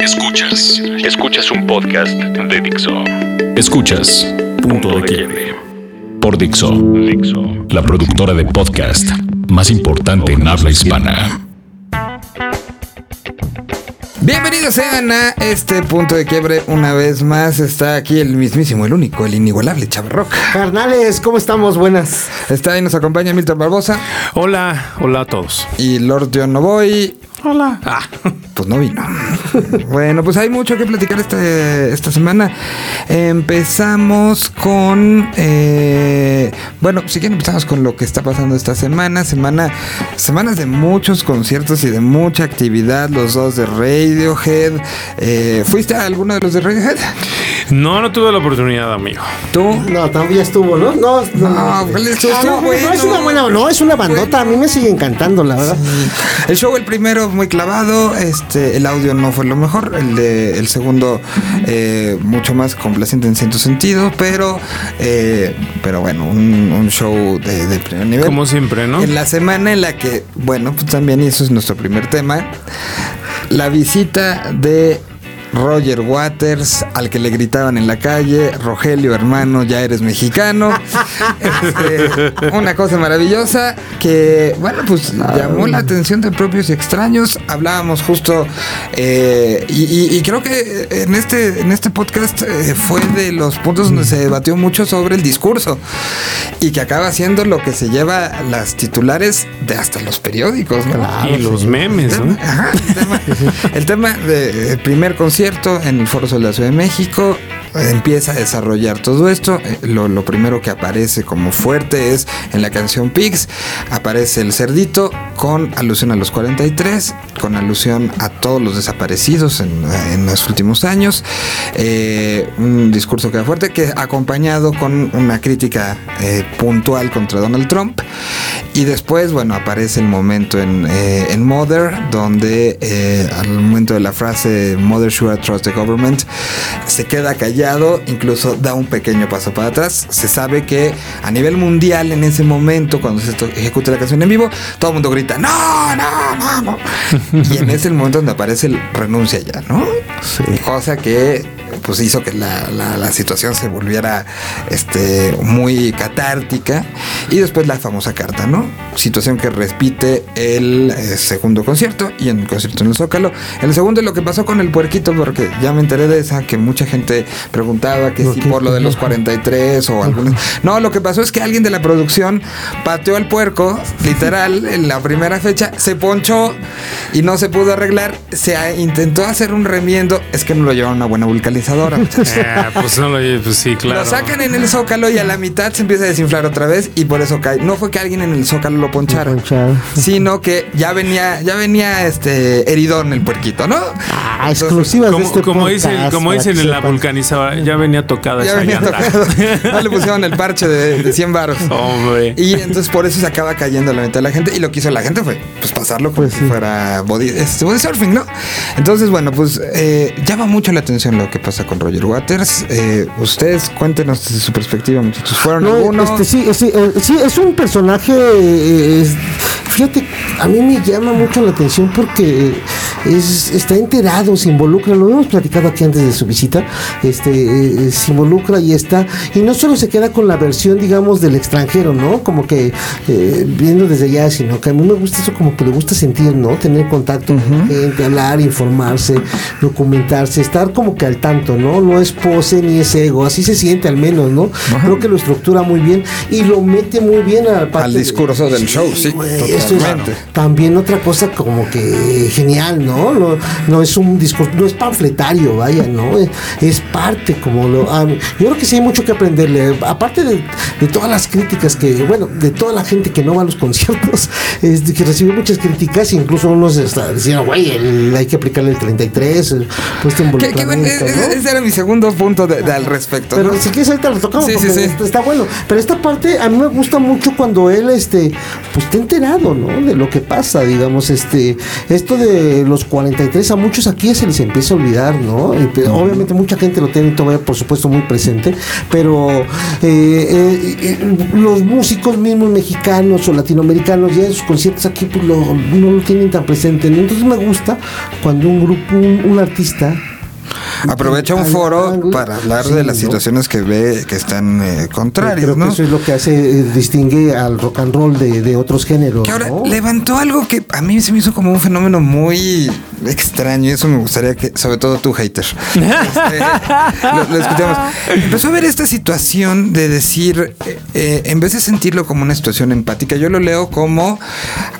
Escuchas. Escuchas un podcast de Dixo. Escuchas Punto de Quiebre. Por Dixo. Dixo. La productora de podcast más importante en habla hispana. Bienvenidos sean a este punto de quiebre. Una vez más está aquí el mismísimo, el único, el inigualable Chavarroc. Carnales, ¿cómo estamos? Buenas. Está ahí, nos acompaña Milton Barbosa Hola, hola a todos. y Lord John Novoy. Hola. Ah, Pues no vino. bueno, pues hay mucho que platicar este, esta semana. Empezamos con. eh, bueno, si quieren, empezamos con lo que está pasando esta semana. Semana semanas de muchos conciertos y de mucha actividad. Los dos de Radiohead. Eh, ¿Fuiste a alguno de los de Radiohead? no, no tuve la oportunidad, amigo. ¿Tú? No, también ya estuvo, ¿no? No, No, pues, estuvo Ah, no, bueno. no, es una buena, no, es una bandota. A mí me sigue encantando, la verdad. El show, el primero, muy clavado. Este, el audio no fue lo mejor. El de el segundo, eh, mucho más complaciente en cierto sentido. Pero, eh, pero bueno, un, un show de, de primer nivel. Como siempre, ¿no? En la semana en la que, bueno, pues también, y eso es nuestro primer tema, la visita de Roger Waters, al que le gritaban en la calle, Rogelio hermano, ya eres mexicano. Este, una cosa maravillosa que, bueno, pues llamó la atención de propios y extraños. Hablábamos justo, eh, y, y- y creo que en este, en este podcast eh, fue de los puntos donde se debatió mucho sobre el discurso y que acaba siendo lo que se lleva las titulares de hasta los periódicos. ¿no? y los memes, ¿no? Ajá, el tema, el tema del primer concierto en el Foro Sol de la Ciudad de México empieza a desarrollar todo esto. Eh, Lo, primero que aparece como fuerte es en la canción Pigs, aparece el cerdito con alusión a los 43, con alusión a todos los desaparecidos en, los últimos años. Eh, un discurso que da fuerte, que acompañado con una crítica eh, puntual contra Donald Trump. Y después, bueno, aparece el momento en, en Mother, donde al momento de la frase Mother should I trust the government, se queda callado, incluso da un pequeño paso para atrás. Se sabe que a nivel mundial en ese momento, cuando se ejecuta la canción en vivo, todo el mundo grita, no, no, no, no. y en ese momento donde aparece el renuncia ya, ¿no? Cosa que pues hizo que la, la- la situación se volviera este, muy catártica. Y después la famosa carta, ¿no? Situación que repite el eh, segundo concierto y en el concierto en el Zócalo. El segundo es lo que pasó con el puerquito, porque ya me enteré de esa, que mucha gente preguntaba que ¿Por si por lo de los 43 o algunos... No, lo que pasó es que alguien de la producción pateó al puerco, literal, en la primera fecha, se ponchó y no se pudo arreglar. Se intentó hacer un remiendo, es que no lo llevaron a una buena vulcanizadora. Ah, pues no lo pues sí, claro. Lo sacan en el zócalo y a la mitad se empieza a desinflar otra vez y por eso cae. No fue que alguien en el zócalo lo ponchara, Ponchado. sino que ya venía, ya venía este heridón el puerquito, ¿no? Ah, exclusivas de Como, este como podcast, como dicen en la vulcanizadora, ya venía tocada Ya esa venía llanta. tocado. No le pusieron el parche de, de 100 baros. Hombre. Y entonces por eso se acaba cayendo la mitad de la gente. Y lo que hizo la gente fue pues pasarlo como Pues si sí. fuera body, este, body surfing, ¿no? Entonces, bueno, pues eh, llama mucho la atención lo que pasa con Roger Waters. Eh, ustedes cuéntenos desde su perspectiva, muchachos. ¿Fueron No, algunos? este, sí, sí, eh, sí, es un personaje. eh, es- fíjate, a mí me llama mucho la atención porque es, está enterado, se involucra. Lo hemos platicado aquí antes de su visita. Este, eh, se involucra y está. Y no solo se queda con la versión, digamos, del extranjero, ¿no? Como que eh, viendo desde allá, sino que a mí me gusta eso, como que le gusta sentir, ¿no? Tener contacto con la gente, hablar, informarse, documentarse, estar como que al tanto, ¿no? No es pose ni es ego, así se siente al menos, ¿no? Creo que lo estructura muy bien y lo mete muy bien a la parte Al de- discurso del show, sí, güey, esto es también otra cosa como que genial, ¿no? No, no es un discurso, no es panfletario, vaya, ¿no? Es, es parte como lo... ah, yo creo que sí hay mucho que aprenderle, aparte de, de todas las críticas que, bueno, de toda la gente que no va a los conciertos, es que recibió muchas críticas, incluso unos hasta decían, güey, el- hay que aplicarle el 33, el puesto involucramiento, ese, ¿no? ese era mi segundo punto de- de- al respecto. Pero ¿no? si quieres ahorita lo tocamos Sí, sí, porque sí. está bueno. Pero esta parte a mí me gusta mucho cuando él este pues está enterado, ¿no? De lo que pasa, digamos, este esto de los los 43 a muchos aquí ya se les empieza a olvidar, ¿no? Eh, Obviamente mucha gente lo tiene todavía, por supuesto, muy presente, pero eh, eh, eh, los músicos mismos mexicanos o latinoamericanos ya en sus conciertos aquí pues, lo- no lo tienen tan presente. ¿no? Entonces me gusta cuando un grupo, un, un artista Aprovecha un foro para hablar sí, de las ¿no? situaciones que ve que están eh, contrarias, Creo que ¿no? eso es lo que hace, eh, distingue al rock and roll de, de otros géneros. Que ahora ¿no? levantó algo que a mí se me hizo como un fenómeno muy extraño y eso me gustaría que, sobre todo tú, hater, este, lo, lo escuchemos. Empezó a ver esta situación de decir, eh, eh, en vez de sentirlo como una situación empática, yo lo leo como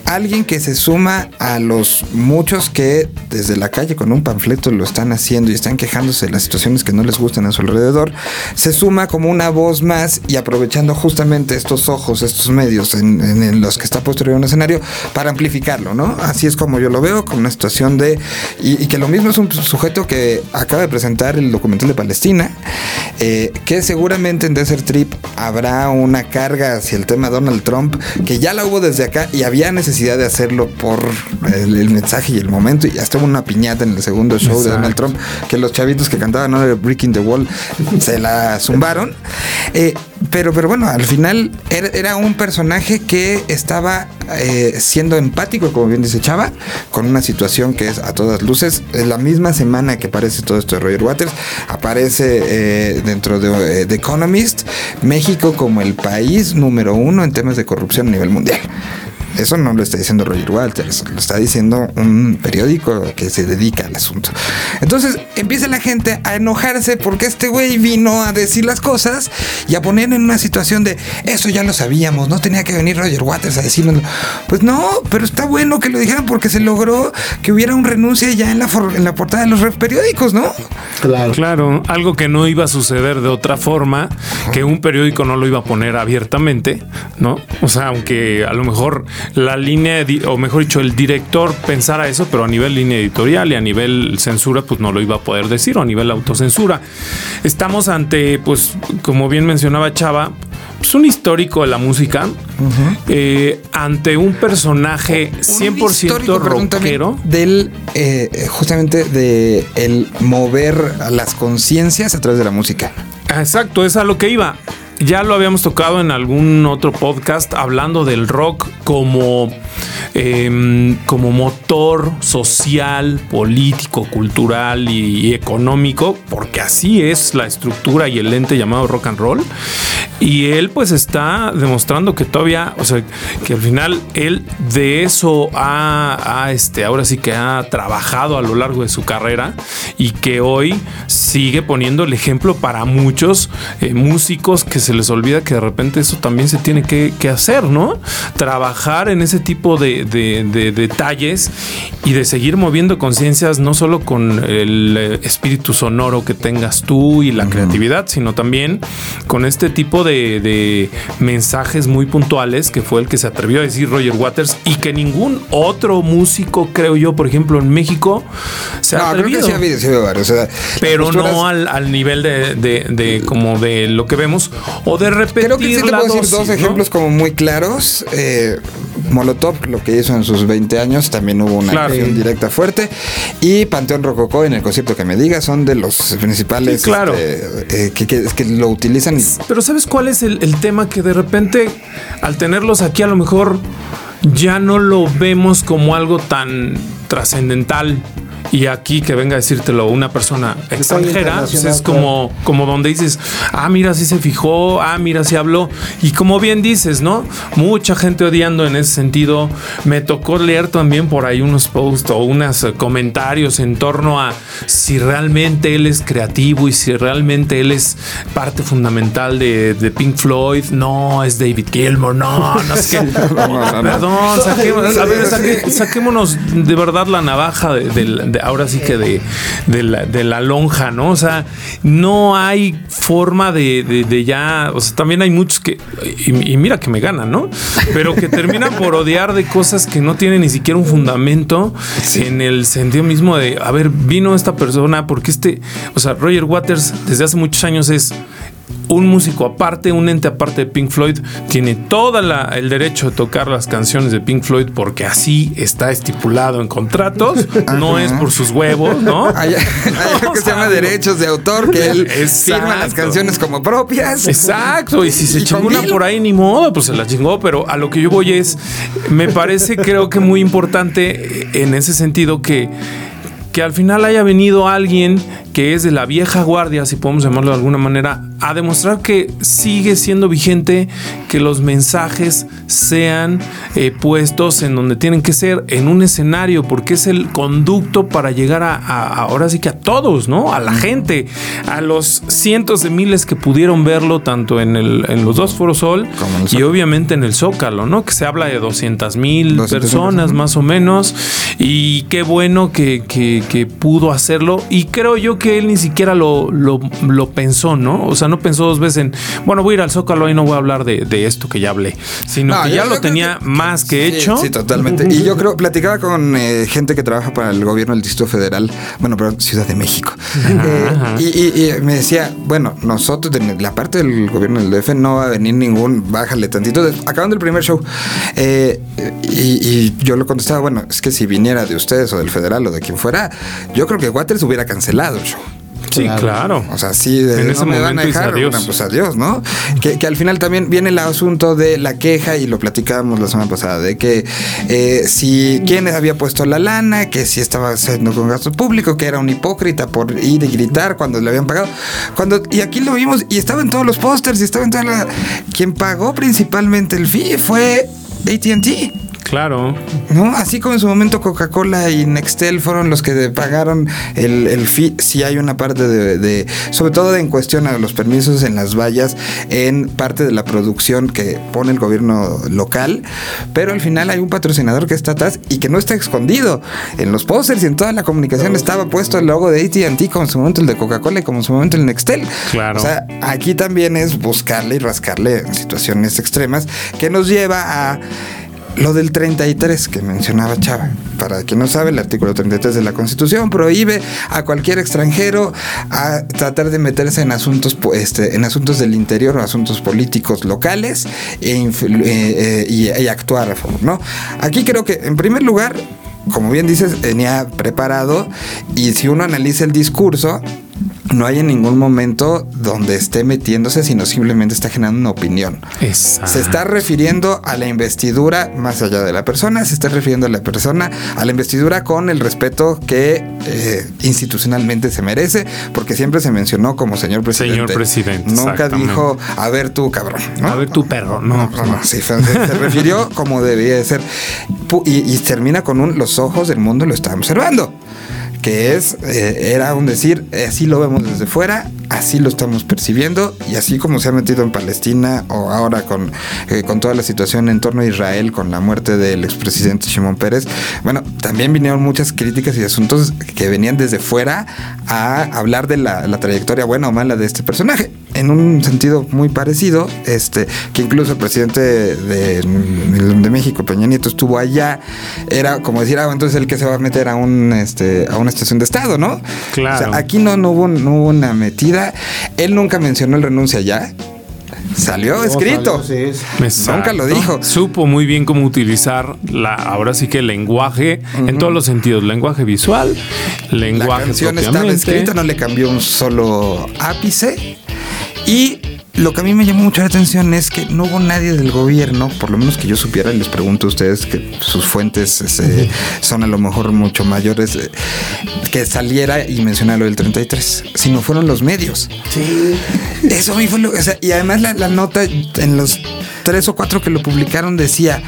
alguien que se suma a los muchos que desde la calle con un panfleto lo están haciendo y están quejándose de las situaciones que no les gustan a su alrededor, se suma como una voz más y aprovechando justamente estos ojos, estos medios en, en- los que está puesto arriba un escenario para amplificarlo, ¿no? Así es como yo lo veo, como una situación de... Y, y que lo mismo es un sujeto que acaba de presentar el documental de Palestina, eh, que seguramente en Desert Trip habrá una carga hacia el tema Donald Trump, que ya la hubo desde acá y había necesidad de hacerlo por el, el mensaje y el momento, y hasta hubo una piñata en el segundo show de Donald Trump, que los chavitos que cantaban ¿no? Breaking the Wall se la zumbaron. Eh, pero, pero bueno, al final era, era un personaje que estaba eh, siendo empático, como bien dice Chava, con una situación que es a todas luces. En la misma semana que aparece todo esto de Roger Waters, aparece eh, dentro de eh, The Economist México como el país número uno en temas de corrupción a nivel mundial. Eso no lo está diciendo Roger Walters, lo está diciendo un periódico que se dedica al asunto. Entonces empieza la gente a enojarse porque este güey vino a decir las cosas y a poner en una situación de eso ya lo sabíamos, no tenía que venir Roger Waters a decirnos. Pues no, pero está bueno que lo dijeran porque se logró que hubiera un renuncia ya en la, for- en la portada de los periódicos, ¿no? Claro. Claro, algo que no iba a suceder de otra forma, que un periódico no lo iba a poner abiertamente, ¿no? O sea, aunque a lo mejor la línea, o mejor dicho, el director pensara eso, pero a nivel línea editorial y a nivel censura, pues no lo iba a poder decir, o a nivel autocensura. Estamos ante, pues, como bien mencionaba Chava, pues un histórico de la música, eh, ante un personaje 100% Un rockero. del eh, justamente de el mover las conciencias a través de la música. Exacto, es a lo que iba. Ya lo habíamos tocado en algún otro podcast hablando del rock como, em, como motor social, político, cultural y, económico, porque así es la estructura y el ente llamado rock and roll. Y él pues está demostrando que todavía, o sea, que al final él de eso ha, ha, este, ahora sí que ha trabajado a lo largo de su carrera y que hoy sigue poniendo el ejemplo para muchos eh, músicos que se les olvida que de repente eso también se tiene que, que hacer, ¿no? Trabajar en ese tipo de, de- de detalles y de seguir moviendo conciencias no solo con el eh, espíritu sonoro que tengas tú y la creatividad, sino también con este tipo de, de mensajes muy puntuales que fue el que se atrevió a decir Roger Waters y que ningún otro músico, creo yo, por ejemplo, en México, se ha No, creo que atrevido sí ha habido, sí ha habido varios. o sea, pero posturas- no al, al nivel de, de- de como de lo que vemos o de repetir Creo que sí te la puedo decir dos ¿no? ejemplos como muy claros. Eh, Molotov, lo que hizo en sus 20 años, también hubo una Claro. acción directa fuerte. Y Panteón Rococó, en el concierto que me diga, son de los principales Sí, claro. este, eh, que, que- que lo utilizan. y- Pero ¿sabes cuál es el, el tema? Que de repente, al tenerlos aquí, a lo mejor ya no lo vemos como algo tan trascendental. Y aquí que venga a decírtelo una persona extranjera, pues es como, como donde dices, ah, mira, sí se fijó, ah, mira, sí habló. Y como bien dices, ¿no? Mucha gente odiando en ese sentido. Me tocó leer también por ahí unos posts o unos eh, comentarios en torno a si realmente él es creativo y si realmente él es parte fundamental de, de Pink Floyd. No, es David Gilmour, no, no sé qué. Perdón, saquemos- a ver, saque- saquémonos de verdad la navaja de- ahora sí que de, de la, de la lonja, ¿no? O sea, no hay forma de, de- de ya, o sea, también hay muchos que, y, y mira que me ganan, ¿no? Pero que terminan por odiar de cosas que no tienen ni siquiera un fundamento en el sentido mismo de, a ver, vino esta persona porque este, o sea, Roger Waters desde hace muchos años es un músico aparte, un ente aparte de Pink Floyd, tiene todo el derecho de tocar las canciones de Pink Floyd porque así está estipulado en contratos, no es por sus huevos, ¿no? Hay, algo que se llama derechos de autor, que él firma las canciones como propias. Exacto, y si se chingó una por ahí, ni modo, pues se la chingó, pero a lo que yo voy es, me parece creo que muy importante en ese sentido que que al final haya venido alguien que es de la vieja guardia, si podemos llamarlo de alguna manera, a demostrar que sigue siendo vigente, que los mensajes sean eh, puestos en donde tienen que ser, en un escenario, porque es el conducto para llegar a, ahora sí que a todos, ¿no? A la gente, a los cientos de miles que pudieron verlo tanto en, el, en los dos Foros Sol y obviamente en el Zócalo, ¿no? Que se habla de 200 mil personas más o menos y qué bueno que, que, pudo hacerlo y creo yo que él ni siquiera lo, lo, lo pensó, ¿no? O sea, no pensó dos veces en, bueno, voy a ir al Zócalo y no voy a hablar de, de esto que ya hablé, sino que ya lo tenía más que hecho. Sí, totalmente. Y yo creo, platicaba con eh, gente que trabaja para el gobierno del Distrito Federal, bueno, pero Ciudad de México. Eh, y, y, me decía, bueno, nosotros, de la parte del gobierno del DF, no va a venir ningún, bájale tantito. acabando el primer show. Eh, y, y, yo lo contestaba, bueno, es que si viniera de ustedes o del federal o de quien fuera, yo creo que Waters hubiera cancelado. Sí, claro. O sea, sí, de, en ese me van a dejar, adiós. pues adiós, ¿no? Que, que, al final también viene el asunto de la queja, y lo platicábamos la semana pasada, de que eh, si quién había puesto la lana, que si estaba haciendo con gasto público, que era un hipócrita por ir y gritar cuando le habían pagado. Cuando, y aquí lo vimos, y estaba en todos los pósters, y estaba en toda la. Quien pagó principalmente el fee fue ATT. Claro. ¿No? Así como en su momento Coca-Cola y Nextel fueron los que pagaron el, el fee, sí hay una parte de, sobre todo en cuestión a los permisos en las vallas, en parte de la producción que pone el gobierno local, pero al final hay un patrocinador que está atrás y que no está escondido. En los pósters y en toda la comunicación estaba puesto el logo de ATT, como en su momento el de Coca-Cola y como en su momento el Nextel. Claro. O sea, aquí también es buscarle y rascarle en situaciones extremas que nos lleva a lo del 33 que mencionaba Chava, para quien no sabe, el artículo 33 de la Constitución prohíbe a cualquier extranjero a tratar de meterse en asuntos, este, en asuntos del interior o asuntos políticos locales e eh, eh, y, actuar a favor, ¿no? Aquí creo que, en primer lugar, como bien dices, venía preparado y si uno analiza el discurso, no hay en ningún momento donde esté metiéndose, sino simplemente está generando una opinión. Se está refiriendo a la investidura más allá de la persona, se está refiriendo a la persona, a la investidura con el respeto que eh, institucionalmente se merece, porque siempre se mencionó como señor presidente. Señor presidente. Nunca dijo, a ver tú, cabrón. A ver tú, perro. No, no, no. se, refirió como debía de ser. Y, y termina con un, los ojos del mundo lo están observando que es, eh, era un decir, así lo vemos desde fuera, así lo estamos percibiendo, y así como se ha metido en Palestina o ahora con, eh, con toda la situación en torno a Israel, con la muerte del expresidente Shimon Pérez, bueno, también vinieron muchas críticas y asuntos que venían desde fuera a hablar de la, la trayectoria buena o mala de este personaje en un sentido muy parecido, este, que incluso el presidente de, de, México, Peña Nieto, estuvo allá, era como decir, ah, entonces el que se va a meter a un este, a una estación de estado, ¿no? Claro. aquí no, no, hubo, no hubo una metida. Él nunca mencionó el renuncia ya. Salió escrito. Nunca lo dijo. Supo muy bien cómo utilizar la, ahora sí que el lenguaje en todos los sentidos. Lenguaje visual, lenguaje. La canción estaba escrita, no le cambió un solo ápice. Y lo que a mí me llamó mucho la atención es que no hubo nadie del gobierno, por lo menos que yo supiera, y les pregunto a ustedes que sus fuentes este, son a lo mejor mucho mayores, eh, que saliera y mencionara lo del 33, sino fueron los medios. Sí. Eso a mí fue lo o sea, y además la, la nota en los tres o cuatro que lo publicaron decía,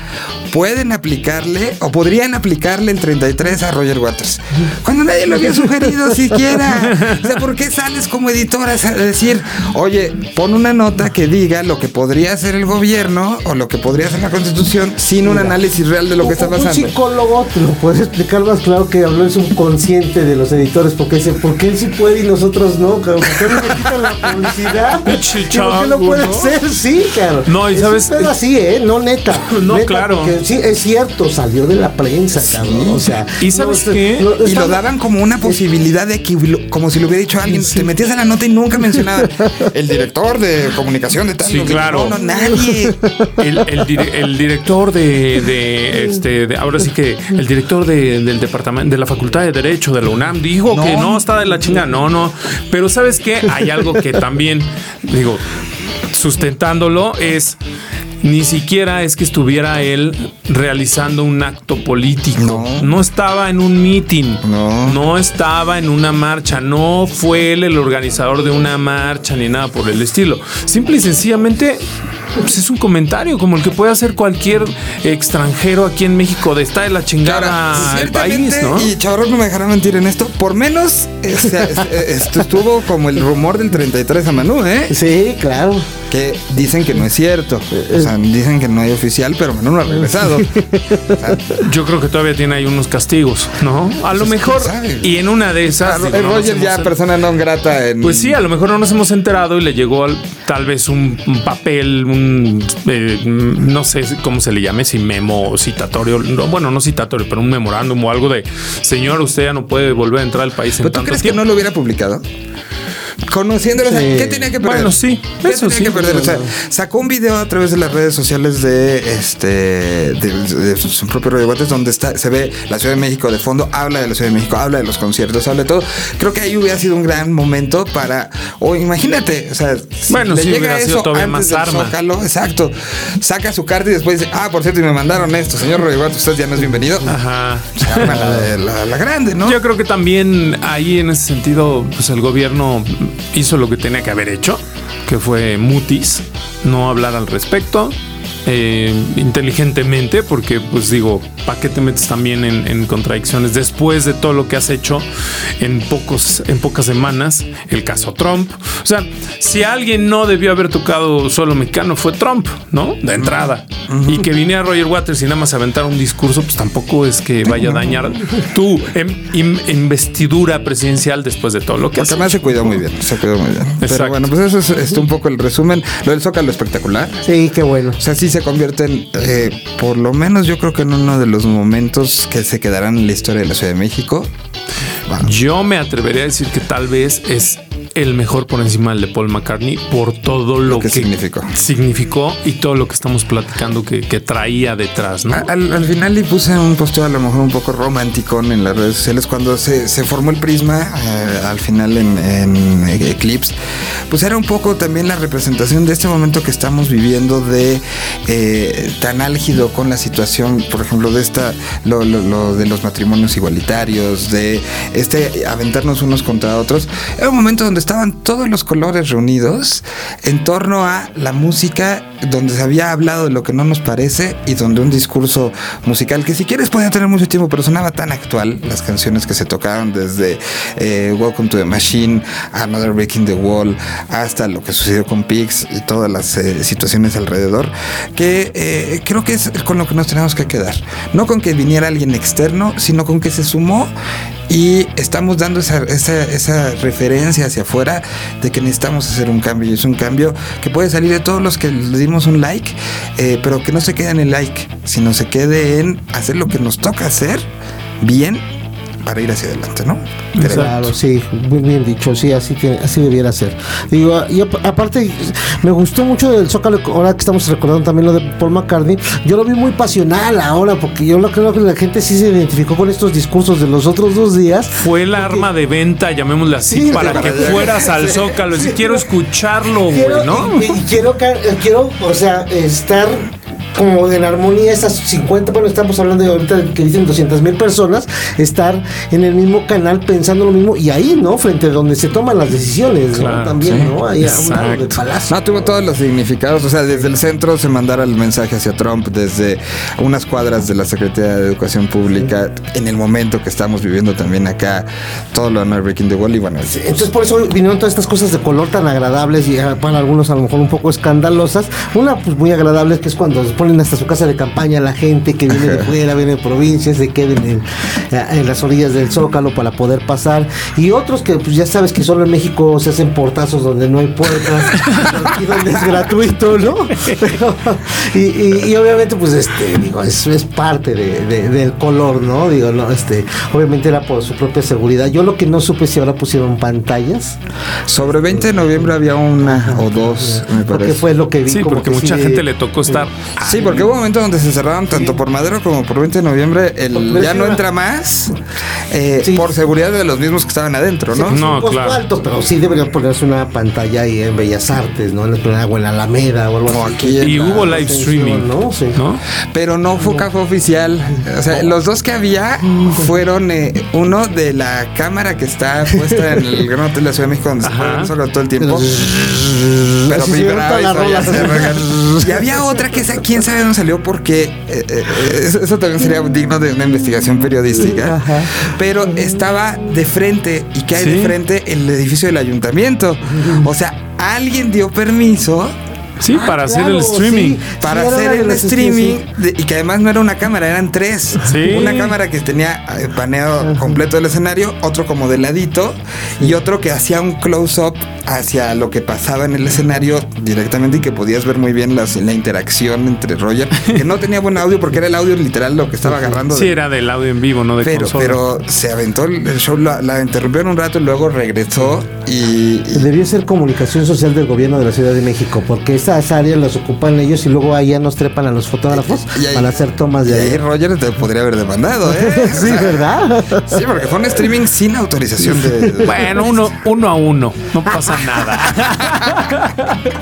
pueden aplicarle o podrían aplicarle el 33 a Roger Waters. Cuando nadie lo había sugerido siquiera. O sea, ¿por qué sales como editora a decir, oye, pon una nota que diga lo que podría hacer el gobierno o lo que podría hacer la constitución sin un análisis real de lo que está pasando? Un psicólogo te lo puedes explicar más claro que habló el subconsciente de los editores, porque dice, ¿por qué él sí puede y nosotros no? ¿Por qué me quitan la publicidad? ¿Por qué lo puede hacer? Sí, claro. No, y sabes, pero así, ¿eh? No neta. No, Neta, claro. porque Sí, es cierto, salió de la prensa, cabrón. O sea, ¿Y sabes no, qué? no, Y lo daban como una posibilidad de que, como si lo hubiera dicho alguien, te metías a la nota y nunca mencionaba el director de comunicación de tal. Sí, claro. No, no, nadie. El, el dire- el director de, de, este de- ahora sí que el director de- del departamento de la Facultad de Derecho de la UNAM dijo No. que no está de la chinga. No, no. Pero sabes qué? Hay algo que también digo sustentándolo es ni siquiera es que estuviera él realizando un acto político. No. No, estaba en un meeting. No. No estaba en una marcha. No fue él el organizador de una marcha ni nada por el estilo. Simple y sencillamente pues, es un comentario como el que puede hacer cualquier extranjero aquí en México de está de la chingada Ahora, el país, ¿no? Y Chavarro no me dejará mentir en esto. Por menos eh, o sea, es- eh, esto estuvo como el rumor del 33 a Manú, ¿eh? Sí, claro. Que dicen que no es cierto. O sea, dicen que no hay oficial, pero Manú no ha regresado. O sea, Yo creo que todavía tiene ahí unos castigos, ¿no? A lo Pues, mejor quién sabe. y en una de esas digo, el no Roger ya en- persona no grata en. Pues sí, a lo mejor no nos hemos enterado y le llegó al- tal vez un, un papel, un eh, no sé cómo se le llame, si memo citatorio, no, bueno, no citatorio, pero un memorándum o algo de señor, usted ya no puede volver a entrar al país en ¿Pero tú tanto crees que tiempo". no lo hubiera publicado? Conociéndolo, o sea, Sí. ¿qué tenía que perder? Bueno, sí, ¿Qué eso tenía sí. que perder? O sea, sacó un video a través de las redes sociales de este de, de su propio Radio Guates donde está, se ve la Ciudad de México de fondo, habla de la Ciudad de México, habla de los conciertos, habla de todo. Creo que ahí hubiera sido un gran momento para, o imagínate, o sea, si Bueno, le sí, llega eso todavía antes más del arma. Zócalo, exacto. Saca su carta y después dice, ah, por cierto, y me mandaron esto, señor Radio Guates, usted ya no es bienvenido. Ajá. Se arma la, la- la grande, ¿no? Yo creo que también ahí en ese sentido, pues el gobierno hizo lo que tenía que haber hecho, que fue mutis, no hablar al respecto. Eh, inteligentemente, porque pues digo, ¿para qué te metes también en, en contradicciones después de todo lo que has hecho en pocos, en pocas semanas? El caso Trump. O sea, si alguien no debió haber tocado solo mexicano fue Trump, ¿no? De entrada. Y que viniera Roger Waters y nada más aventar un discurso, pues tampoco es que vaya a dañar tu em- investidura presidencial después de todo lo que Porque hace. además se cuidó muy bien, se cuidó muy bien. Pero Exacto. bueno, pues eso es este, un poco el resumen. Lo del Zócalo espectacular. Sí, qué bueno. O sea, sí se convierte en, eh, por lo menos yo creo que en uno de los momentos que se quedarán en la historia de la Ciudad de México. Bueno, Yo me atrevería a decir que tal vez es el mejor por encima del de Paul McCartney por todo lo, que significó. significó y todo lo que estamos platicando que, que traía detrás, ¿no? al, al final le puse un posteo a lo mejor un poco romántico en las redes sociales cuando se, se formó el prisma eh, al final en, en Eclipse. Pues era un poco también la representación de este momento que estamos viviendo de eh, tan álgido con la situación, por ejemplo, de esta, lo, lo- lo de los matrimonios igualitarios, de este aventarnos unos contra otros. Era un momento donde estaban todos los colores reunidos en torno a la música, donde se había hablado de lo que no nos parece y donde un discurso musical que si quieres podía tener mucho tiempo, pero sonaba tan actual las canciones que se tocaron desde eh, Welcome to the Machine, Another Breaking the Wall, hasta lo que sucedió con Pix y todas las eh, situaciones alrededor, que eh, creo que es con lo que nos tenemos que quedar. No con que viniera alguien externo, sino con que se sumó y estamos dando esa, esa, esa referencia hacia afuera de que necesitamos hacer un cambio. Y es un cambio que puede salir de todos los que le dimos un like, eh, pero que no se quede en el like, sino se quede en hacer lo que nos toca hacer bien para ir hacia adelante, ¿no? Claro, sí, muy bien dicho, sí, así que así debiera ser. Digo, y ap- aparte me gustó mucho del Zócalo, ahora que estamos recordando también lo de Paul McCartney, yo lo vi muy pasional ahora, porque yo lo creo que la gente sí se identificó con estos discursos de los otros dos días. Fue el arma de venta, llamémosle así, Sí, para para que fueras al Zócalo. Si quiero escucharlo, güey, ¿no? y, y quiero, quiero, o sea, estar como en armonía esas 50, bueno, estamos hablando de ahorita que dicen 200 mil personas, estar en el mismo canal pensando lo mismo y ahí, ¿no? Frente a donde se toman las decisiones, ¿no? Claro, También, sí, ¿no? Ahí a un lado del palacio. No, tuvo todos los significados. O sea, desde el centro se mandara el mensaje hacia Trump, desde unas cuadras de la Secretaría de Educación Pública, en el momento que estamos viviendo también acá, todo lo de Breaking the Wall. Y bueno, sí, Entonces por eso vinieron todas estas cosas de color tan agradables y ah, para algunos a lo mejor un poco escandalosas. Una pues muy agradable que es cuando después ponen hasta su casa de campaña la gente que viene de fuera, viene de provincias, se queden en, en las orillas del Zócalo para poder pasar. Y otros que pues ya sabes que solo en México se hacen portazos donde no hay puertas y donde es gratuito, ¿no? Pero, y, y, obviamente, pues este, digo, es, es parte de, del color, ¿no? Digo, no, este, obviamente era por su propia seguridad. Yo lo que no supe si ahora pusieron pantallas. Sobre 20 de noviembre había una o dos, me parece. Porque fue lo que vi. Sí, como porque que mucha sí, gente le tocó estar. Sí, porque hubo un momento donde se cerraron tanto por Madero como por 20 de noviembre. El Pero ya no entra más eh, Sí. por seguridad de los mismos que estaban adentro, ¿no? Sí, No, un claro. alto, pero sí deberían ponerse una pantalla ahí en Bellas Artes, ¿no? En el, o en la Alameda o algo así. aquí en Y la- hubo live streaming, ¿no? Sí. ¿no? Pero no fue café oficial. O sea, los dos que había fueron eh, uno de la cámara que está puesta en el Gran Hotel de la Ciudad de México, donde se Ajá. solo todo el tiempo. Pero se ven vibraba todas y había otra que esa, quién sabe dónde salió porque eh, eh, eso, eso también sería digno de una investigación periodística. Ajá. Pero estaba de frente y que hay de frente el edificio del ayuntamiento. O sea, alguien dio permiso Sí, para hacer el Ah, streaming. sí. para Sí, hacer el streaming de- y que además no era una cámara, eran tres. Sí. Una cámara que tenía eh, paneo completo del escenario, otro como de ladito y otro que hacía un close-up hacia lo que pasaba en el escenario directamente y que podías ver muy bien las- la interacción entre Roger, que no tenía buen audio porque era el audio literal lo que estaba agarrando. Sí, de- era del audio en vivo, no de pero, consola. pero se aventó el el show, la, la interrumpieron un rato y luego regresó y, y- Debió ser comunicación social del gobierno de la Ciudad de México, porque esas áreas las ocupan ellos y luego allá nos trepan a los fotógrafos y ahí- para hacer tomas y de ahí ahí. Roger te podría haber demandado, ¿eh? Sí, ¿verdad? Sí, porque fue un streaming sin autorización de. Bueno, uno, uno a uno, no pasa nada.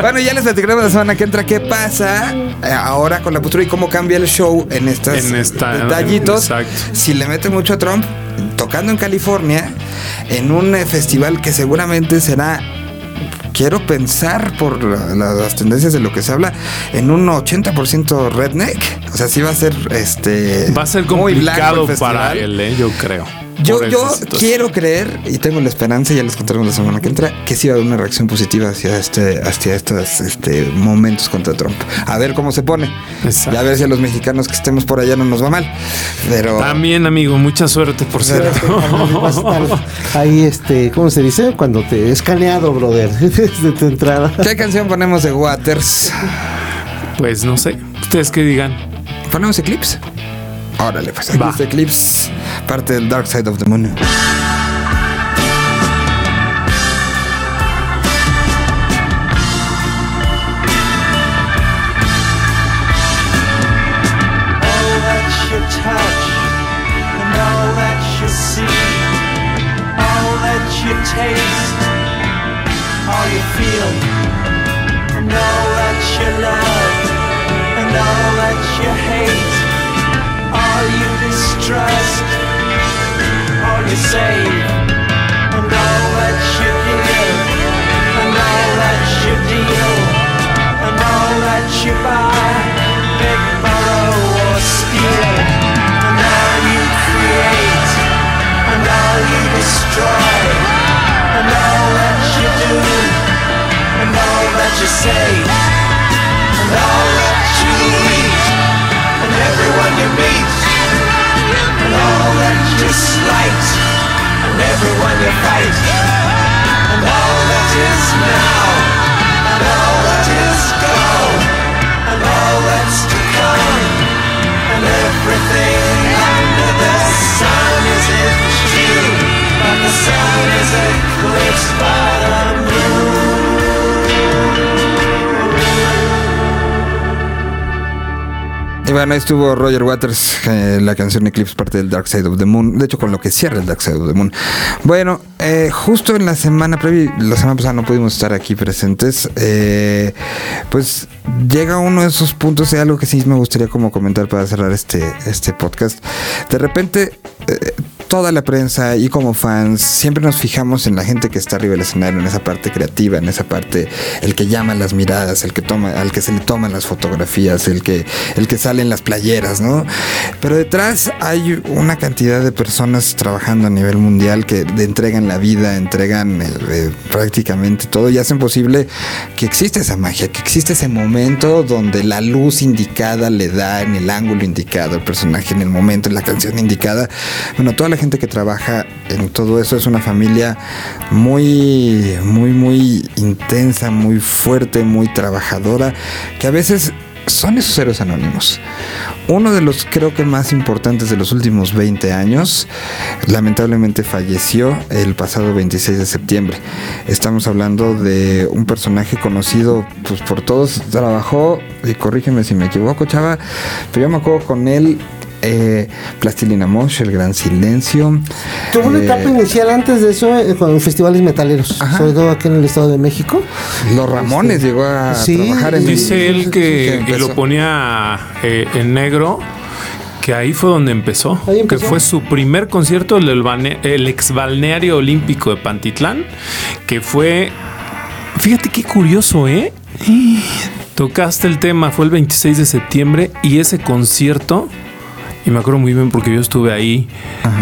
Bueno, ya les platicaremos la semana que entra qué pasa eh, ahora con la postura y cómo cambia el show en esta- detallitos. Si le mete mucho a Trump, tocando en California, en un eh, festival que seguramente será. Quiero pensar por la- la- las tendencias de lo que se habla en un 80% redneck. O sea, sí va a ser este. Va a ser muy blanco el complicado para él, ¿eh? yo creo. Yo, yo quiero creer y tengo la esperanza, ya les contaremos la semana que entra, que sí va a haber una reacción positiva hacia este, hacia estos este, momentos contra Trump. A ver cómo se pone. Exacto. Y a ver si a los mexicanos que estemos por allá no nos va mal. Pero También, amigo, mucha suerte, por cierto. Ahí, este, ¿cómo se dice? Cuando te escaneado, brother, desde tu entrada. ¿qué canción ponemos de Waters? Pues no sé, ustedes que digan. ¿Ponemos Eclipse? Órale, pues aquí está Eclipse, parte del Dark Side of the Moon. You save, and all that you give, and all that you deal, and all that you buy, big borrow or steal, and all you create, and all you destroy, and all that you do, and all that you say, everyone you fight, and all that is now, and all that is gone, and all that's to come, and everything under the sun is in June, but the sun is eclipsed by Bueno, ahí estuvo Roger Waters, eh, la canción Eclipse, parte del Dark Side of the Moon. De hecho, con lo que cierra el Dark Side of the Moon. Bueno, eh, justo en la semana previa, la semana pasada no pudimos estar aquí presentes. eh, pues llega uno de esos puntos de algo que sí me gustaría como comentar para cerrar este, este podcast. De repente, eh, toda la prensa y como fans siempre nos fijamos en la gente que está arriba del escenario, en esa parte creativa, en esa parte, el que llama las miradas, el que toma, al que se le toman las fotografías, el que, el que sale en las playeras, ¿no? Pero detrás hay una cantidad de personas trabajando a nivel mundial que entregan la vida, entregan eh, eh, prácticamente todo y hacen posible que exista esa magia, que existe ese momento donde la luz indicada le da en el ángulo indicado al personaje, en el momento, en la canción indicada. Bueno, toda la gente que trabaja en todo eso es una familia muy, muy, muy intensa, muy fuerte, muy trabajadora, que a veces son esos héroes anónimos. Uno de los creo que más importantes de los últimos 20 años, lamentablemente falleció el pasado 26 de septiembre. Estamos hablando de un personaje conocido pues, por todos. Trabajó, y corrígeme si me equivoco, chava, pero yo me acuerdo con él. Eh, Plastilina Mosh, El Gran Silencio. Tuvo una eh, etapa inicial antes de eso eh, con festivales metaleros, Ajá. sobre todo aquí en el Estado de México. Los Ramones llegó a Sí, trabajar en Dice él que, lo ponía eh, en negro. Que ahí fue donde empezó, Ahí empezó. que fue su primer concierto, el, del balne- el ex balneario olímpico de Pantitlán, que fue, fíjate qué curioso, ¿eh? Tocaste el tema, fue el 26 de septiembre y ese concierto, y me acuerdo muy bien porque yo estuve ahí,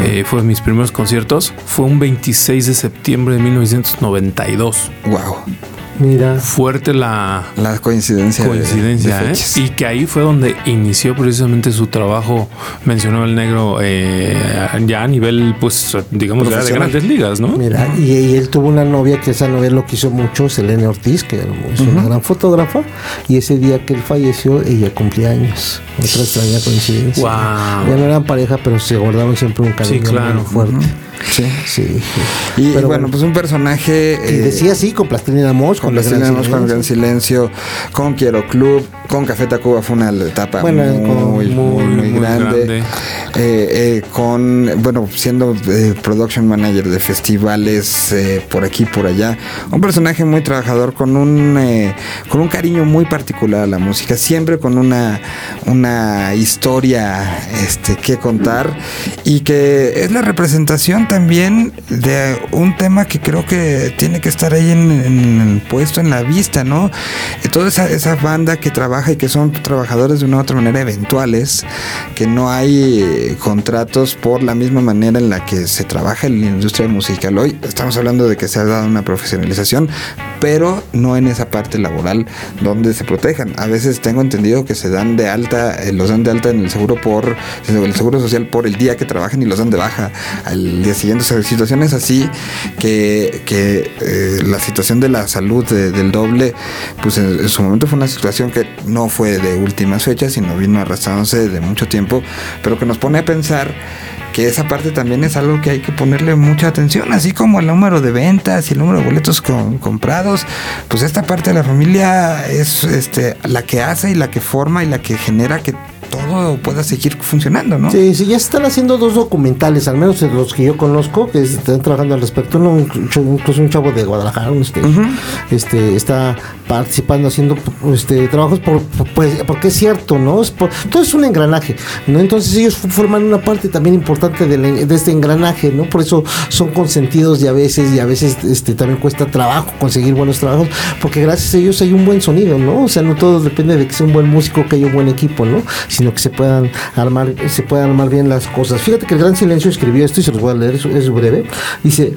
eh, fue de mis primeros conciertos, fue un 26 de septiembre de 1992. Wow. Mira. Fuerte la, La coincidencia. de- coincidencia, de ¿eh? fechas. Y que ahí fue donde inició precisamente su trabajo, mencionó el negro, eh, ya a nivel, pues, digamos, ya de grandes ligas, ¿no? Mira, y, y él tuvo una novia que esa novia lo quiso mucho, Selene Ortiz, que es una gran fotógrafa, y ese día que él falleció, ella cumplía años. Otra extraña coincidencia. Guau. Ya no eran pareja, pero se guardaron siempre un cariño Sí, claro. muy fuerte. Sí. Sí. Y bueno, pues un personaje. Y eh, decía así, con Plastilina Mosh, con con, la Gran Silencio, con Silencio. Gran Silencio, con Quiero Club, con Café Tacuba fue una etapa Bueno, muy, con- muy, muy, muy muy grande. grande. Eh, eh, con, bueno, siendo eh, production manager de festivales eh, por aquí por allá. Un personaje muy trabajador con un, eh, con un cariño muy particular a la música, siempre con una, una historia este, que contar y que es la representación también de un tema que creo que tiene que estar ahí en, en- puesto en la vista, ¿no? Eh, Toda esa, esa banda que trabaja y que son trabajadores de una u otra manera eventuales, que no hay eh, contratos por la misma manera en la que se trabaja en la industria musical hoy. Estamos hablando de que se ha dado una profesionalización, pero no en esa parte laboral donde se protejan. A veces tengo entendido que se dan de alta, eh, los dan de alta en el seguro por el seguro social por el día que trabajan y los dan de baja al día siguiente. O sea, situaciones así que, que eh, la situación de la salud de- del doble, pues en, en su momento fue una situación que no fue de últimas fechas, sino vino arrastrándose de mucho tiempo, pero que nos pone a pensar que esa parte también es algo que hay que ponerle mucha atención, así como el número de ventas y el número de boletos con- comprados, pues esta parte de la familia es este, la que hace y la que forma y la que genera que todo pueda seguir funcionando, ¿no? Sí, sí, ya se están haciendo dos documentales, al menos de los que yo conozco, que están trabajando al respecto. Uno, incluso un chavo de Guadalajara, este, este, está participando haciendo este, trabajos por, por- pues, porque es cierto, ¿no? Es por- todo es un engranaje, ¿no? Entonces ellos forman una parte también importante del en- de, este engranaje, ¿no? Por eso son consentidos y a veces, y a veces este, también cuesta trabajo conseguir buenos trabajos, porque gracias a ellos hay un buen sonido, ¿no? O sea, no todo depende de que sea un buen músico, que haya un buen equipo, ¿no? Sino que se puedan armar, se puedan armar bien las cosas. Fíjate que el Gran Silencio escribió esto y se los voy a leer, es, breve. Dice,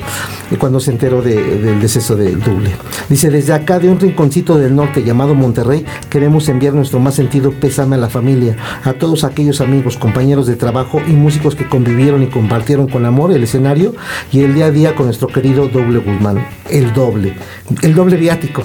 eh, cuando se enteró de- del deceso del doble. Dice, desde acá de un rinconcito del norte llamado Monterrey, queremos enviar nuestro más sentido pésame a la familia, a todos aquellos amigos, compañeros de trabajo y músicos que convivieron y compartieron con amor el escenario y el día a día con nuestro querido doble Guzmán, el doble, el doble viático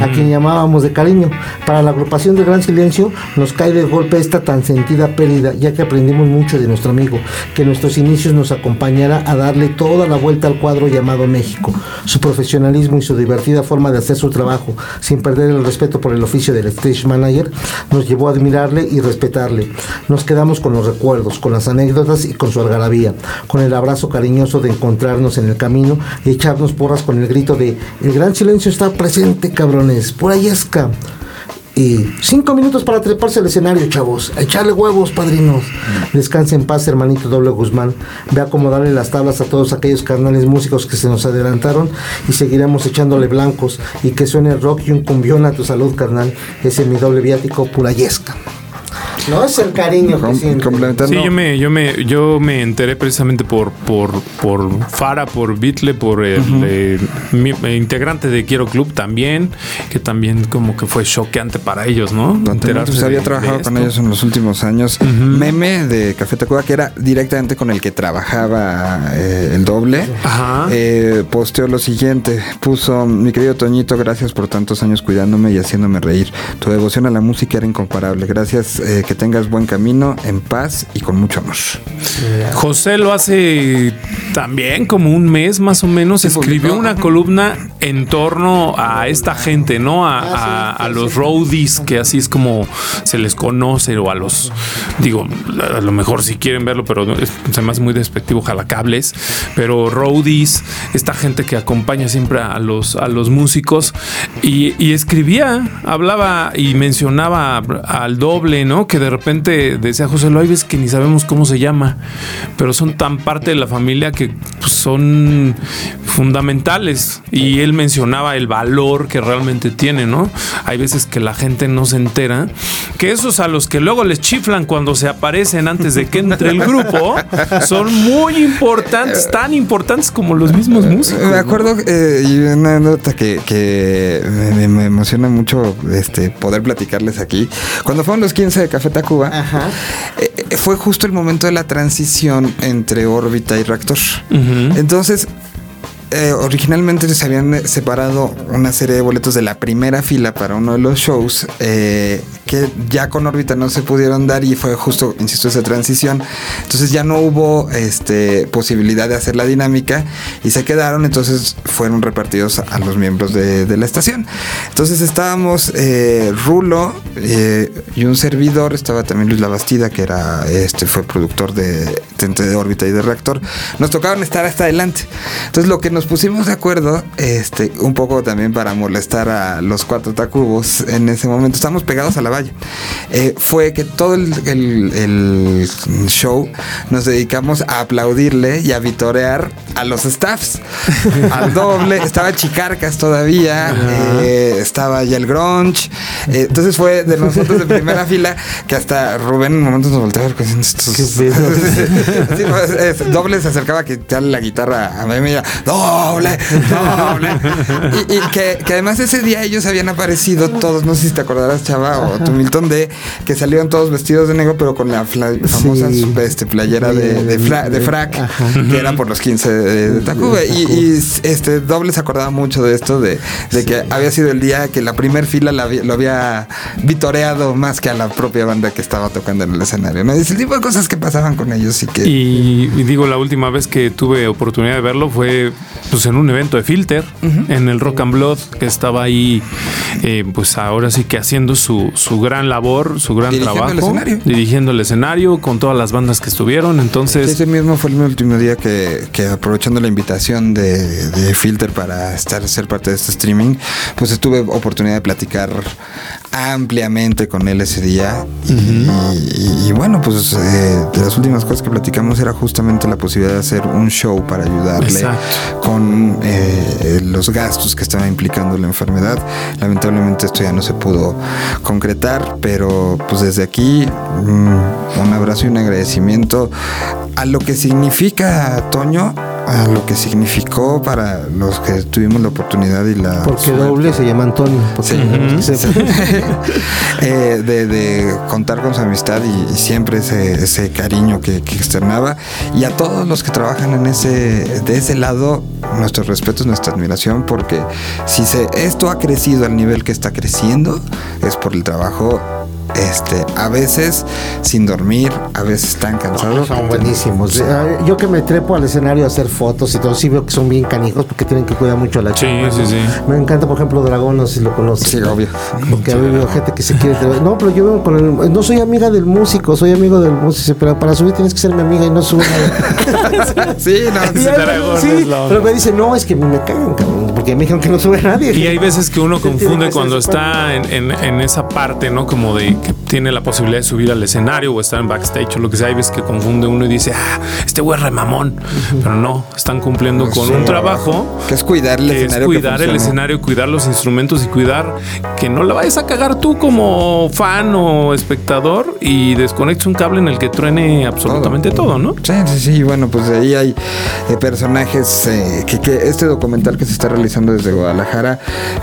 a quien llamábamos de cariño. Para la agrupación de Gran Silencio nos cae de golpe esta tan sentida pérdida, ya que aprendimos mucho de nuestro amigo, que en nuestros inicios nos acompañara a darle toda la vuelta al cuadro llamado México. Su profesionalismo y su divertida forma de hacer su trabajo, sin perder el respeto por el oficio del stage manager, nos llevó a admirarle y respetarle. Nos quedamos con los recuerdos, con las anécdotas y con su algarabía, con el abrazo cariñoso de encontrarnos en el camino y echarnos porras con el grito de el gran silencio está presente, cabrones, por ahí esca. Y cinco minutos para treparse al escenario, chavos. Echarle huevos, padrinos. Descanse en paz, hermanito Doble Guzmán. Ve a acomodarle las tablas a todos aquellos carnales músicos que se nos adelantaron y seguiremos echándole blancos. Y que suene rock y un cumbión a tu salud, carnal. Ese es mi doble viático purayesca. No es el cariño que complementando. Sí, yo me, yo me, yo me enteré precisamente por, por, por Fara, por Beatle, por el eh, mi- eh, integrante de Quiero Club también, que también como que fue choqueante para ellos, ¿no? Antonio, Enterarse pues, había de- trabajado de con ellos en los últimos años. Meme de Café Tacuba, que era directamente con el que trabajaba eh, el doble. Ajá. Eh, posteó lo siguiente: puso, mi querido Toñito, gracias por tantos años cuidándome y haciéndome reír. Tu devoción a la música era incomparable. Gracias, eh, que tengas buen camino, en paz y con mucho amor. José lo hace también como un mes más o menos. escribió publicó. una columna en torno a esta gente, ¿no? A, a- a los roadies, que así es como se les conoce, o a los, digo, a lo mejor si quieren verlo, pero no, es- se me hace muy despectivo, jalacables. Pero roadies, esta gente que acompaña siempre a los, a los músicos. Y, y escribía, hablaba y mencionaba al doble, ¿no? Que de repente decía José Lo, hay veces que ni sabemos cómo se llama, pero son tan parte de la familia que pues, son fundamentales. Y él mencionaba el valor que realmente tiene, ¿no? Hay veces que la gente no se entera que esos a los que luego les chiflan cuando se aparecen antes de que entre el grupo son muy importantes, tan importantes como los mismos músicos. Me ¿no? acuerdo eh, y una anécdota que, que me, me emociona mucho este, poder platicarles aquí. Cuando fueron los 15 de Café Tacuba, Ajá. eh, fue justo el momento de la transición entre órbita y reactor. Entonces, eh, originalmente se habían separado una serie de boletos de la primera fila para uno de los shows eh, que ya con órbita no se pudieron dar y fue justo, insisto, esa transición. Entonces ya no hubo este, posibilidad de hacer la dinámica y se quedaron, entonces fueron repartidos a los miembros de, de la estación. Entonces estábamos eh, Rulo eh, y un servidor, estaba también Luis Labastida, que era este fue productor de, de, de órbita y de reactor. Nos tocaban estar hasta adelante. Entonces lo que nos pusimos de acuerdo, este, un poco también para molestar a los cuatro tacubos en ese momento, estamos pegados a la valla. eh, fue que todo el, el- el show nos dedicamos a aplaudirle y a vitorear a los staffs. al doble, estaba Chicarcas todavía, eh, estaba ya el grunge. eh, entonces fue de nosotros de primera fila que hasta Rubén en momentos nos volteaba a ver estos. Qué pedo. Sí, pues, es- doble se acercaba a quitarle la guitarra a mí mira, doble, doble. Y, y que, que además ese día ellos habían aparecido todos, no sé si te acordarás, Chava, o tú, Milton, de que salieron todos vestidos de negro, pero con la famosa Sí. este, playera de, de, fra- de frac, Ajá. que era por los 15 de, de Tacuba. Y, y, este doble se acordaba mucho de esto, de, de que había sido el día que la primer fila la lo había vitoreado más que a la propia banda que estaba tocando en el escenario. ¿no? Y ese tipo de cosas que pasaban con ellos y que... Y, y digo, la última vez que tuve oportunidad de verlo fue pues en un evento de Filter, en el Rock and Blood, que estaba ahí, eh, pues ahora sí que haciendo su, su gran labor, su gran Dirigiendo trabajo, el escenario. dirigiendo el escenario con todas las bandas que estuvieron. Entonces, ese mismo fue el último día que, que aprovechando la invitación de, de Filter para estar ser parte de este streaming, pues tuve oportunidad de platicar ampliamente con él ese día. Y, y- y bueno, pues eh, de las últimas cosas que platicamos era justamente la posibilidad de hacer un show para ayudarle Exacto. con eh, los gastos que estaba implicando la enfermedad. Lamentablemente esto ya no se pudo concretar, pero pues desde aquí mm, un abrazo y un agradecimiento a lo que significa Toño, a lo que significó para los que tuvimos la oportunidad y la Porque suerte. doble se llama Antonio. Sí. se- Eh, de, de contar con su amistad y, y siempre ese, ese cariño que, que externaba. Y a todos los que trabajan en ese, de ese lado, nuestros respetos, nuestra admiración, porque si se, esto ha crecido al nivel que está creciendo, es por el trabajo este, a veces sin dormir, a veces tan cansados. Son buenísimos. Eh, Yo que me trepo al escenario a hacer fotos y todo, sí veo que son bien canijos porque tienen que cuidar mucho a la Sí, chamba, sí, ¿no? sí. Me encanta, por ejemplo, Dragón, no sé si lo conoces. Sí, obvio. Porque ha habido gente que se quiere. No, pero yo veo con el. No soy amiga del músico, soy amigo del músico. Pero para subir tienes que ser mi amiga y no subir. sí, no, ahí- dragón sí, es pero me dice, no, es que me cagan, cabrón. Porque me dijeron que no sube nadie. Y hay veces que uno confunde cuando está en, en- en esa parte, ¿no? Como de que tiene la posibilidad de subir al escenario o estar en backstage o lo que sea. Hay veces que confunde uno y dice, ah, este güey es remamón. Pero no, están cumpliendo con Sí. un trabajo que es cuidar el que es escenario. que cuidar el escenario, cuidar los instrumentos y cuidar que no la vayas a cagar tú como fan o espectador y desconectes un cable en el que truene absolutamente todo, ¿no? Sí, sí, sí. Bueno, pues ahí hay eh, personajes eh, que, que este documental que se está realizando desde Guadalajara,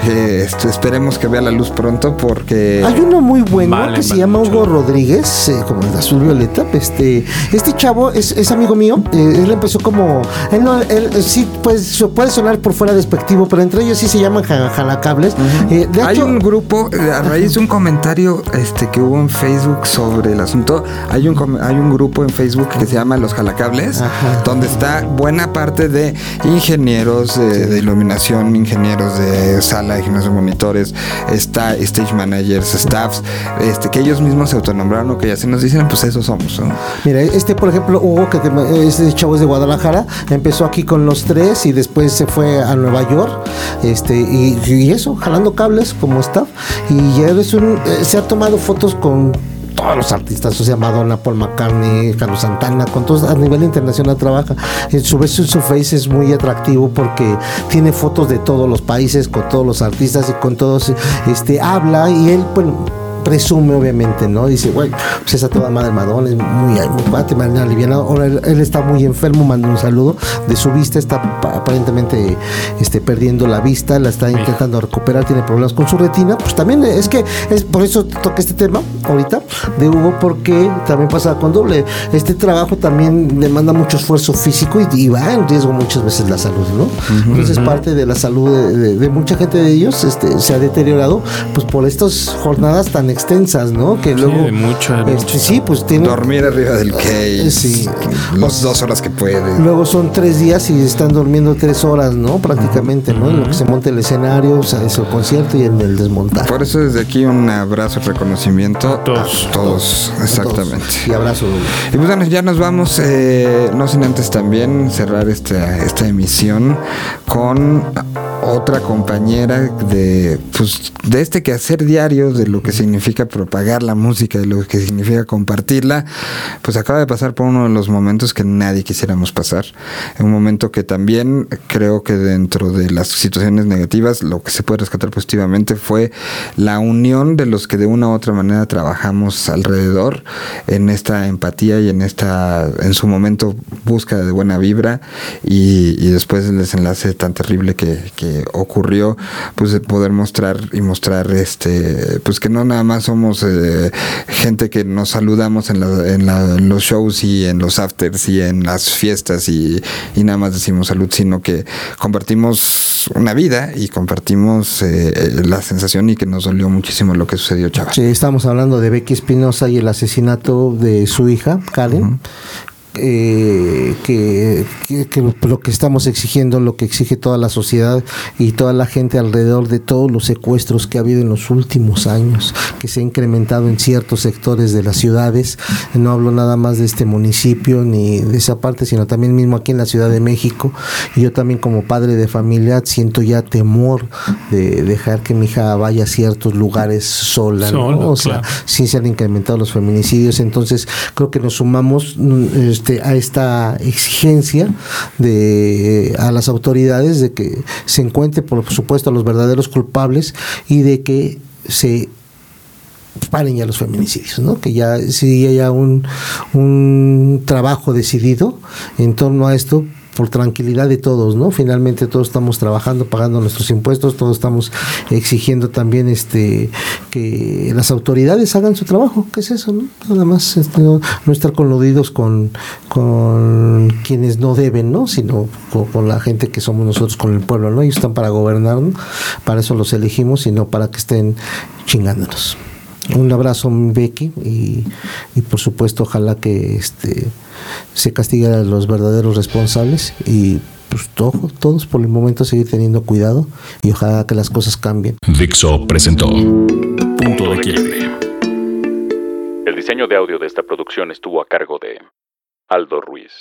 eh, este, esperemos que vea la luz pronto porque... Hay uno muy bueno Vale, que se llama. Hugo Rodríguez, eh, como el de azul violeta. Este, este chavo es, es amigo mío. eh, él empezó como. Él, no, él sí pues, puede sonar por fuera despectivo, pero entre ellos sí se llaman ja- jalacables. Eh, de hay hecho, un grupo, a raíz de un comentario este, que hubo en Facebook sobre el asunto, hay un, hay un grupo en Facebook que se llama Los Jalacables, Ajá. donde está buena parte de ingenieros de, de iluminación, ingenieros de sala, ingenieros de monitores, está stage managers, staffs, este, que ellos mismos se autonombraron o que ya se nos dicen, pues eso somos. Mira, este, por ejemplo, Hugo, que te- este chavo es de Guadalajara, empezó aquí con los tres y después se fue a Nueva York, este, y, y eso, jalando cables como staff. Y ya es un, eh, se ha tomado fotos con todos los artistas, o sea, Madonna, Paul McCartney, Carlos Santana, con todos a nivel internacional trabaja. En su vez, su face es muy atractivo porque tiene fotos de todos los países, con todos los artistas y con todos, este, habla y él, bueno, presume obviamente, ¿no? Dice, güey, pues esa toda madre Madonna es muy, muy cuate, me han alivianado. Ahora él, él está muy enfermo, manda un saludo de su vista, está pa- aparentemente este, perdiendo la vista, la está intentando recuperar, tiene problemas con su retina. Pues también es que es por eso toqué este tema ahorita de Hugo, porque también pasa con doble. Este trabajo también demanda mucho esfuerzo físico y, y va en riesgo muchas veces la salud, ¿no? Entonces parte de la salud de, de- de mucha gente de ellos este, se ha deteriorado pues por estas jornadas tan extensas, ¿no? Que luego de mucha- de este, mucha- sí, pues tienen Dormir arriba del case, Sí. los dos horas que puede. Luego son tres días y están durmiendo tres horas, ¿no? Prácticamente, ¿no? En lo que se monta el escenario, o sea, es el concierto y en el desmontaje. Por eso desde aquí un abrazo y reconocimiento Todos. a todos, exactamente. Y abrazo. Y pues bueno, ya nos vamos, eh, no sin antes también cerrar esta, esta emisión con otra compañera de, pues, de este quehacer diario, de lo que significa propagar la música, de lo que significa compartirla, pues acaba de pasar por uno de los momentos que nadie quisiéramos pasar. Un momento que también creo que dentro de las situaciones negativas, lo que se puede rescatar positivamente fue la unión de los que de una u otra manera trabajamos alrededor en esta empatía y en esta, en su momento, búsqueda de buena vibra y, y después el desenlace tan terrible que, que ocurrió, pues de poder mostrar y mostrar este, pues que no nada más somos eh, gente que nos saludamos en, la- en la- en los shows y en los afters y en las fiestas y, y nada más decimos salud, sino que compartimos una vida y compartimos eh, eh, la sensación y que nos dolió muchísimo lo que sucedió, chaval. Sí, estamos hablando de Becky Espinosa y el asesinato de su hija, Karen. Eh, que, que- que lo, que estamos exigiendo, lo que exige toda la sociedad y toda la gente alrededor de todos los secuestros que ha habido en los últimos años, que se ha incrementado en ciertos sectores de las ciudades. No hablo nada más de este municipio ni de esa parte, sino también mismo aquí en la Ciudad de México. Yo también como padre de familia siento ya temor de dejar que mi hija vaya a ciertos lugares sola, ¿no? O sea, claro. sí se han incrementado los feminicidios, entonces creo que nos sumamos mm, este, a esta exigencia de a las autoridades de que se encuentre por supuesto a los verdaderos culpables y de que se paren ya los feminicidios, ¿no? Que ya sí haya un, un trabajo decidido en torno a esto por tranquilidad de todos, ¿no? Finalmente todos estamos trabajando, pagando nuestros impuestos, todos estamos exigiendo también este que las autoridades hagan su trabajo, ¿qué es eso, no? Nada más este, no, estar coludidos con, con quienes no deben, ¿no? Sino con, con la gente que somos nosotros, con el pueblo, ¿no? Ellos están para gobernar, ¿no? para eso los elegimos y no para que estén chingándonos. Un abrazo, Becky, y, y, por supuesto, ojalá que este se castigue a los verdaderos responsables y pues todo, todos por el momento seguir teniendo cuidado y ojalá que las cosas cambien. Dixo presentó Punto de Quiebre. El diseño de audio de esta producción estuvo a cargo de Aldo Ruiz.